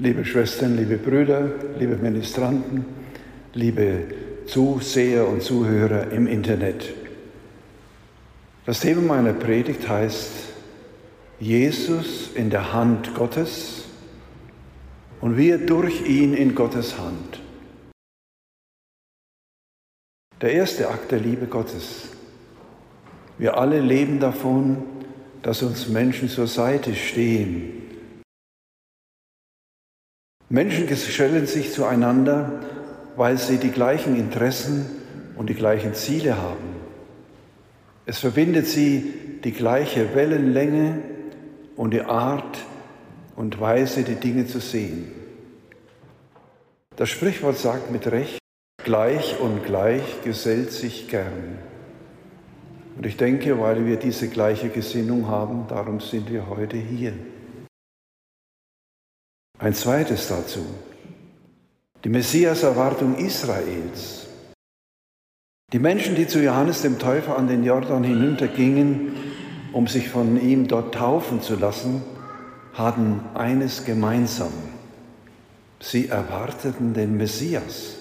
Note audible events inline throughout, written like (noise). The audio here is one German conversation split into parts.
Liebe Schwestern, liebe Brüder, liebe Ministranten, liebe Zuseher und Zuhörer im Internet. Das Thema meiner Predigt heißt Jesus in der Hand Gottes und wir durch ihn in Gottes Hand. Der erste Akt der Liebe Gottes. Wir alle leben davon, dass uns Menschen zur Seite stehen, Menschen gesellen sich zueinander, weil sie die gleichen Interessen und die gleichen Ziele haben. Es verbindet sie die gleiche Wellenlänge und die Art und Weise, die Dinge zu sehen. Das Sprichwort sagt mit Recht, gleich und gleich gesellt sich gern. Und ich denke, weil wir diese gleiche Gesinnung haben, darum sind wir heute hier. Ein zweites dazu, die Messias-Erwartung Israels. Die Menschen, die zu Johannes dem Täufer an den Jordan hinuntergingen, um sich von ihm dort taufen zu lassen, hatten eines gemeinsam. Sie erwarteten den Messias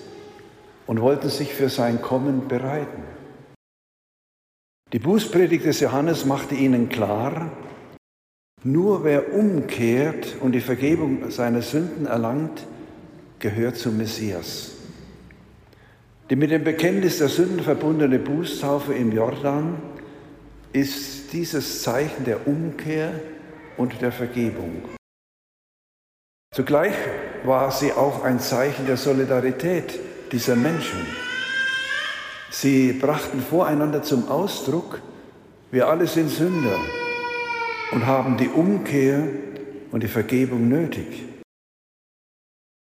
und wollten sich für sein Kommen bereiten. Die Bußpredigt des Johannes machte ihnen klar, nur wer umkehrt und die Vergebung seiner Sünden erlangt, gehört zum Messias. Die mit dem Bekenntnis der Sünden verbundene Bußtaufe im Jordan ist dieses Zeichen der Umkehr und der Vergebung. Zugleich war sie auch ein Zeichen der Solidarität dieser Menschen. Sie brachten voreinander zum Ausdruck, wir alle sind Sünder und haben die Umkehr und die Vergebung nötig.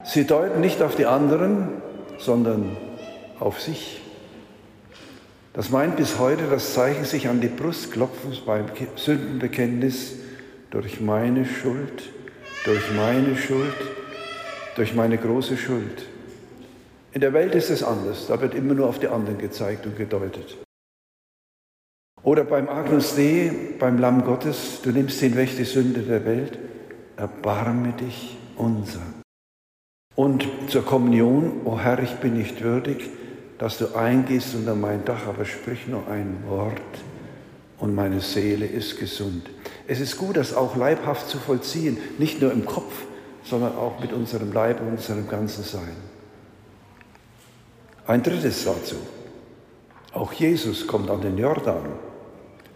Sie deuten nicht auf die anderen, sondern auf sich. Das meint bis heute das Zeichen sich an die Brust klopfen beim Sündenbekenntnis durch meine Schuld, durch meine Schuld, durch meine große Schuld. In der Welt ist es anders, da wird immer nur auf die anderen gezeigt und gedeutet. Oder beim Agnus Dei, beim Lamm Gottes, du nimmst hinweg die Sünde der Welt, erbarme dich unser. Und zur Kommunion, o Herr, ich bin nicht würdig, dass du eingehst unter mein Dach, aber sprich nur ein Wort und meine Seele ist gesund. Es ist gut, das auch leibhaft zu vollziehen, nicht nur im Kopf, sondern auch mit unserem Leib und unserem ganzen Sein. Ein drittes dazu. Auch Jesus kommt an den Jordan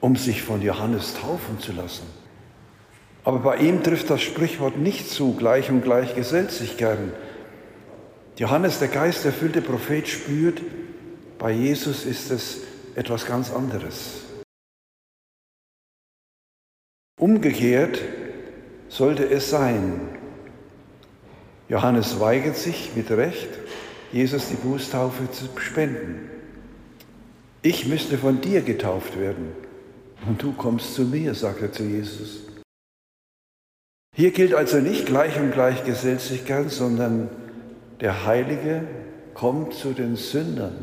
um sich von Johannes taufen zu lassen. Aber bei ihm trifft das Sprichwort nicht zu, gleich und gleich gesellt sich gern. Johannes, der geisterfüllte Prophet, spürt, bei Jesus ist es etwas ganz anderes. Umgekehrt sollte es sein. Johannes weigert sich mit Recht, Jesus die Bußtaufe zu spenden. Ich müsste von dir getauft werden. Und du kommst zu mir, sagt er zu Jesus. Hier gilt also nicht gleich und gleich Gesetzlichkeit, sondern der Heilige kommt zu den Sündern.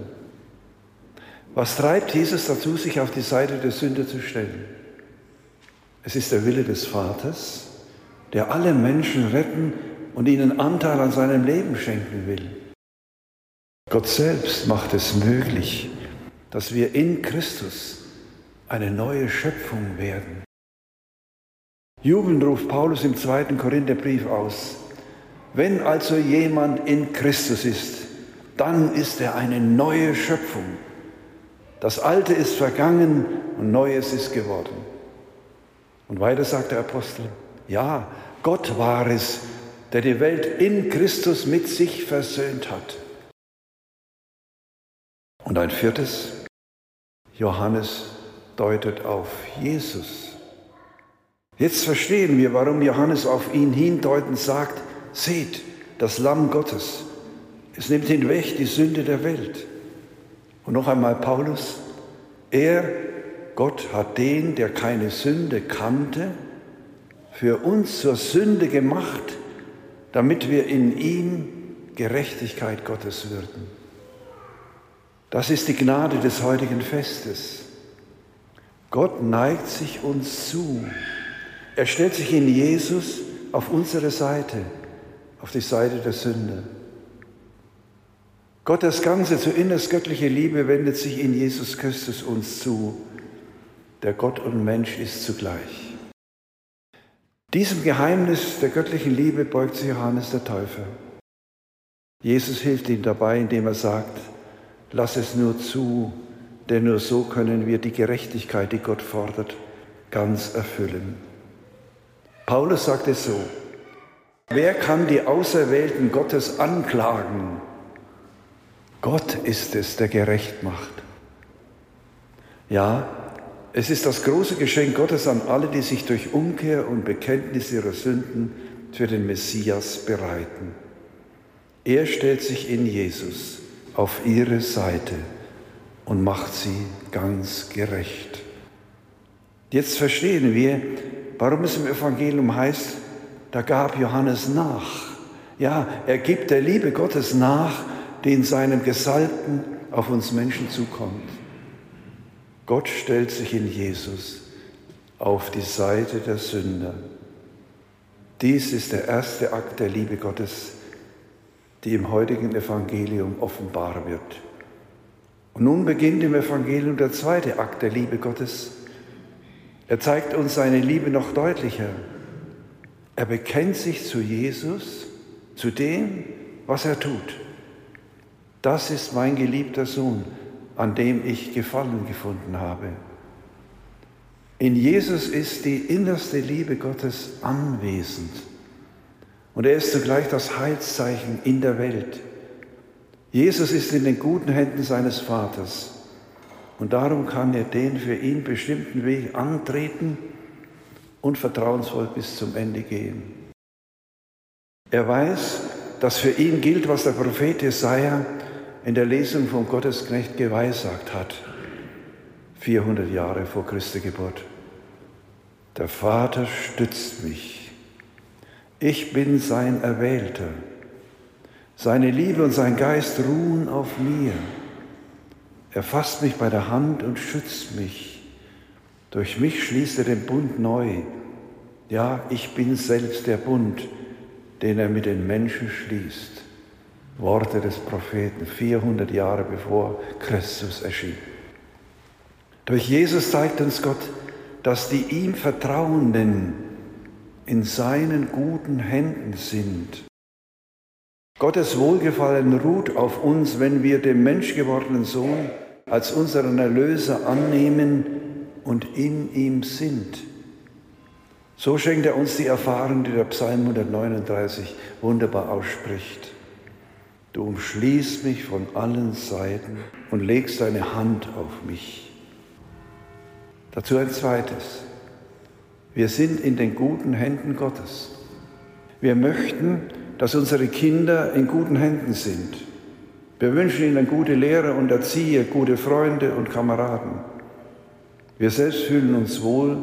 Was treibt Jesus dazu, sich auf die Seite der Sünder zu stellen? Es ist der Wille des Vaters, der alle Menschen retten und ihnen Anteil an seinem Leben schenken will. Gott selbst macht es möglich, dass wir in Christus eine neue Schöpfung werden. Jubelnd ruft Paulus im zweiten Korintherbrief aus. Wenn also jemand in Christus ist, dann ist er eine neue Schöpfung. Das Alte ist vergangen und Neues ist geworden. Und weiter sagt der Apostel, ja, Gott war es, der die Welt in Christus mit sich versöhnt hat. Und ein viertes, Johannes deutet auf Jesus. Jetzt verstehen wir, warum Johannes auf ihn hindeutend sagt, seht, das Lamm Gottes. Es nimmt hinweg die Sünde der Welt. Und noch einmal Paulus, er, Gott, hat den, der keine Sünde kannte, für uns zur Sünde gemacht, damit wir in ihm Gerechtigkeit Gottes würden. Das ist die Gnade des heutigen Festes. Gott neigt sich uns zu. Er stellt sich in Jesus auf unsere Seite. auf die Seite der Sünde. Gottes ganze zu innerst göttliche Liebe wendet sich in Jesus Christus uns zu, der Gott und Mensch ist zugleich. Diesem Geheimnis der göttlichen Liebe beugt sich Johannes der Täufer. Jesus hilft ihm dabei, indem er sagt, lass es nur zu, denn nur so können wir die Gerechtigkeit, die Gott fordert, ganz erfüllen. Paulus sagt es so, wer kann die Auserwählten Gottes anklagen? Gott ist es, der gerecht macht. Ja, es ist das große Geschenk Gottes an alle, die sich durch Umkehr und Bekenntnis ihrer Sünden für den Messias bereiten. Er stellt sich in Jesus auf ihre Seite und macht sie ganz gerecht. Jetzt verstehen wir, warum es im Evangelium heißt, da gab Johannes nach. Ja, er gibt der Liebe Gottes nach, die in seinem Gesalbten auf uns Menschen zukommt. Gott stellt sich in Jesus auf die Seite der Sünder. Dies ist der erste Akt der Liebe Gottes, die im heutigen Evangelium offenbar wird. Und nun beginnt im Evangelium der zweite Akt der Liebe Gottes. Er zeigt uns seine Liebe noch deutlicher. Er bekennt sich zu Jesus, zu dem, was er tut. Das ist mein geliebter Sohn, an dem ich Gefallen gefunden habe. In Jesus ist die innerste Liebe Gottes anwesend. Und er ist zugleich das Heilszeichen in der Welt. Jesus ist in den guten Händen seines Vaters. Und darum kann er den für ihn bestimmten Weg antreten und vertrauensvoll bis zum Ende gehen. Er weiß, dass für ihn gilt, was der Prophet Jesaja in der Lesung vom Gottesknecht geweissagt hat, 400 Jahre vor Christi Geburt. Der Vater stützt mich. Ich bin sein Erwählter. Seine Liebe und sein Geist ruhen auf mir. Er fasst mich bei der Hand und schützt mich. Durch mich schließt er den Bund neu. Ja, ich bin selbst der Bund, den er mit den Menschen schließt. Worte des Propheten 400 Jahre bevor Christus erschien. Durch Jesus zeigt uns Gott, dass die ihm Vertrauenden in seinen guten Händen sind. Gottes Wohlgefallen ruht auf uns, wenn wir den menschgewordenen Sohn als unseren Erlöser annehmen und in ihm sind. So schenkt er uns die Erfahrung, die der Psalm 139 wunderbar ausspricht. Du umschließt mich von allen Seiten und legst deine Hand auf mich. Dazu ein zweites. Wir sind in den guten Händen Gottes. Wir möchten, dass unsere Kinder in guten Händen sind. Wir wünschen ihnen gute Lehrer und Erzieher, gute Freunde und Kameraden. Wir selbst fühlen uns wohl,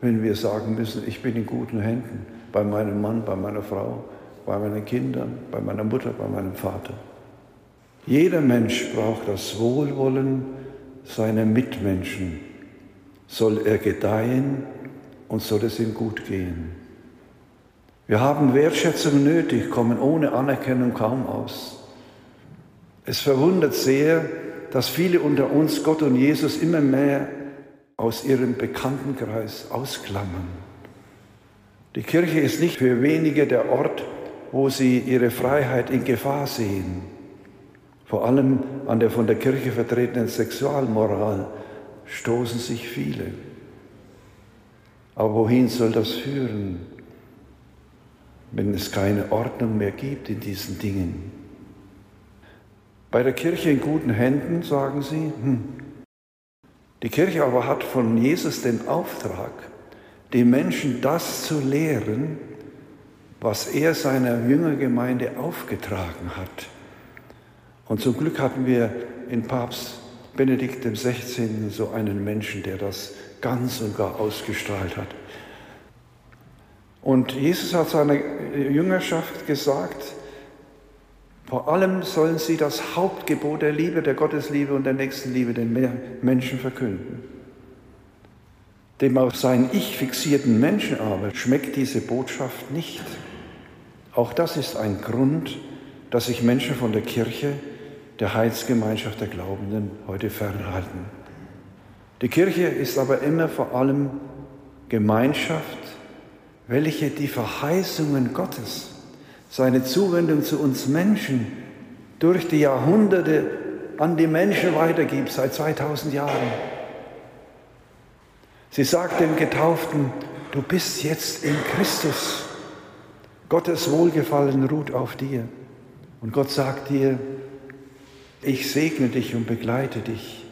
wenn wir sagen müssen, ich bin in guten Händen bei meinem Mann, bei meiner Frau, bei meinen Kindern, bei meiner Mutter, bei meinem Vater. Jeder Mensch braucht das Wohlwollen seiner Mitmenschen. Soll er gedeihen und soll es ihm gut gehen. Wir haben Wertschätzung nötig, kommen ohne Anerkennung kaum aus. Es verwundert sehr, dass viele unter uns Gott und Jesus immer mehr aus ihrem Bekanntenkreis ausklammern. Die Kirche ist nicht für wenige der Ort, wo sie ihre Freiheit in Gefahr sehen. Vor allem an der von der Kirche vertretenen Sexualmoral stoßen sich viele. Aber wohin soll das führen, wenn es keine Ordnung mehr gibt in diesen Dingen? Bei der Kirche in guten Händen sagen sie, hm. die Kirche aber hat von Jesus den Auftrag, die Menschen das zu lehren, was er seiner Jüngergemeinde aufgetragen hat. Und zum Glück hatten wir in Papst Benedikt XVI. so einen Menschen, der das ganz und gar ausgestrahlt hat. Und Jesus hat seiner Jüngerschaft gesagt, vor allem sollen sie das Hauptgebot der Liebe, der Gottesliebe und der Nächstenliebe den Menschen verkünden. Dem auf sein Ich fixierten Menschen aber schmeckt diese Botschaft nicht. Auch das ist ein Grund, dass sich Menschen von der Kirche, der Heilsgemeinschaft der Glaubenden heute fernhalten. Die Kirche ist aber immer vor allem Gemeinschaft, welche die Verheißungen Gottes, seine Zuwendung zu uns Menschen durch die Jahrhunderte an die Menschen weitergibt, seit 2000 Jahren. Sie sagt dem Getauften, du bist jetzt in Christus. Gottes Wohlgefallen ruht auf dir. Und Gott sagt dir, ich segne dich und begleite dich.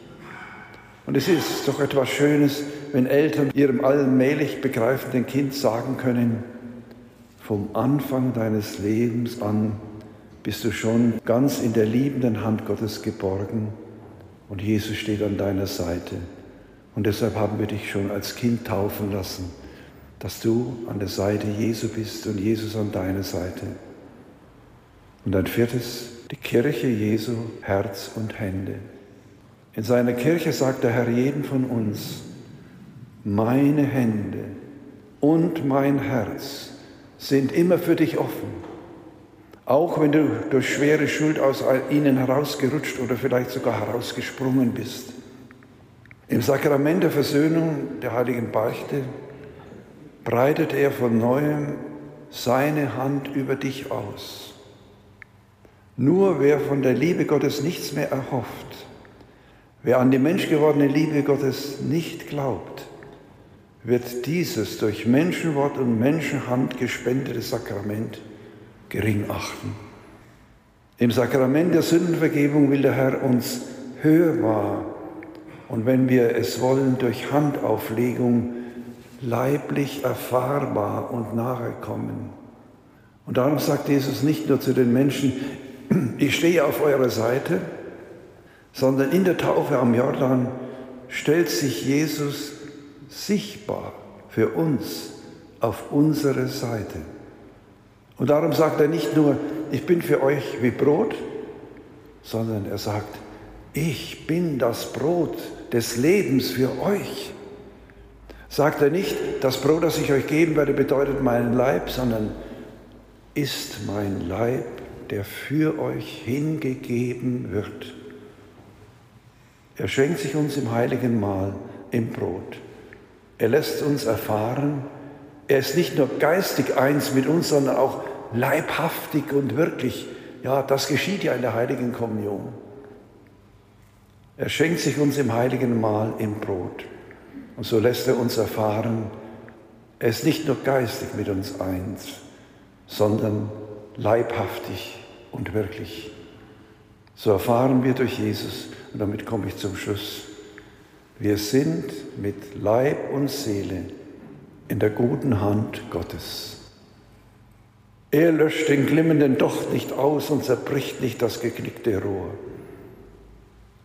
Und es ist doch etwas Schönes, wenn Eltern ihrem allmählich begreifenden Kind sagen können, vom Anfang deines Lebens an bist du schon ganz in der liebenden Hand Gottes geborgen und Jesus steht an deiner Seite. Und deshalb haben wir dich schon als Kind taufen lassen, dass du an der Seite Jesu bist und Jesus an deiner Seite. Und ein viertes, die Kirche Jesu, Herz und Hände. In seiner Kirche sagt der Herr jeden von uns, meine Hände und mein Herz sind immer für dich offen. Auch wenn du durch schwere Schuld aus ihnen herausgerutscht oder vielleicht sogar herausgesprungen bist. Im Sakrament der Versöhnung der heiligen Beichte breitet er von neuem seine Hand über dich aus. Nur wer von der Liebe Gottes nichts mehr erhofft, wer an die menschgewordene Liebe Gottes nicht glaubt, wird dieses durch Menschenwort und Menschenhand gespendete Sakrament gering achten. Im Sakrament der Sündenvergebung will der Herr uns hörbar und wenn wir es wollen, durch Handauflegung leiblich erfahrbar und nahe kommen. Und darum sagt Jesus nicht nur zu den Menschen, (clears throat) ich stehe auf eurer Seite, sondern in der Taufe am Jordan stellt sich Jesus sichtbar für uns auf unsere Seite. Und darum sagt er nicht nur, ich bin für euch wie Brot, sondern er sagt, ich bin das Brot des Lebens für euch. Sagt er nicht, das Brot, das ich euch geben werde, bedeutet meinen Leib, sondern ist mein Leib, der für euch hingegeben wird. Er schenkt sich uns im heiligen Mahl, im Brot. Er lässt uns erfahren, er ist nicht nur geistig eins mit uns, sondern auch leibhaftig und wirklich. Ja, das geschieht ja in der heiligen Kommunion. Er schenkt sich uns im heiligen Mahl im Brot. Und so lässt er uns erfahren, er ist nicht nur geistig mit uns eins, sondern leibhaftig und wirklich. So erfahren wir durch Jesus, und damit komme ich zum Schluss, wir sind mit Leib und Seele in der guten Hand Gottes. Er löscht den glimmenden Docht nicht aus und zerbricht nicht das geknickte Rohr.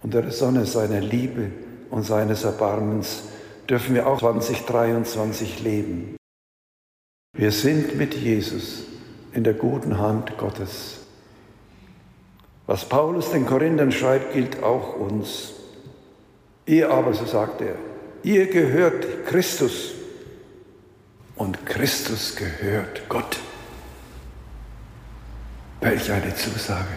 Unter der Sonne seiner Liebe und seines Erbarmens dürfen wir auch 2023 leben. Wir sind mit Jesus in der guten Hand Gottes. Was Paulus den Korinthern schreibt, gilt auch uns. Ihr aber, so sagt er, ihr gehört Christus und Christus gehört Gott. Welch eine Zusage.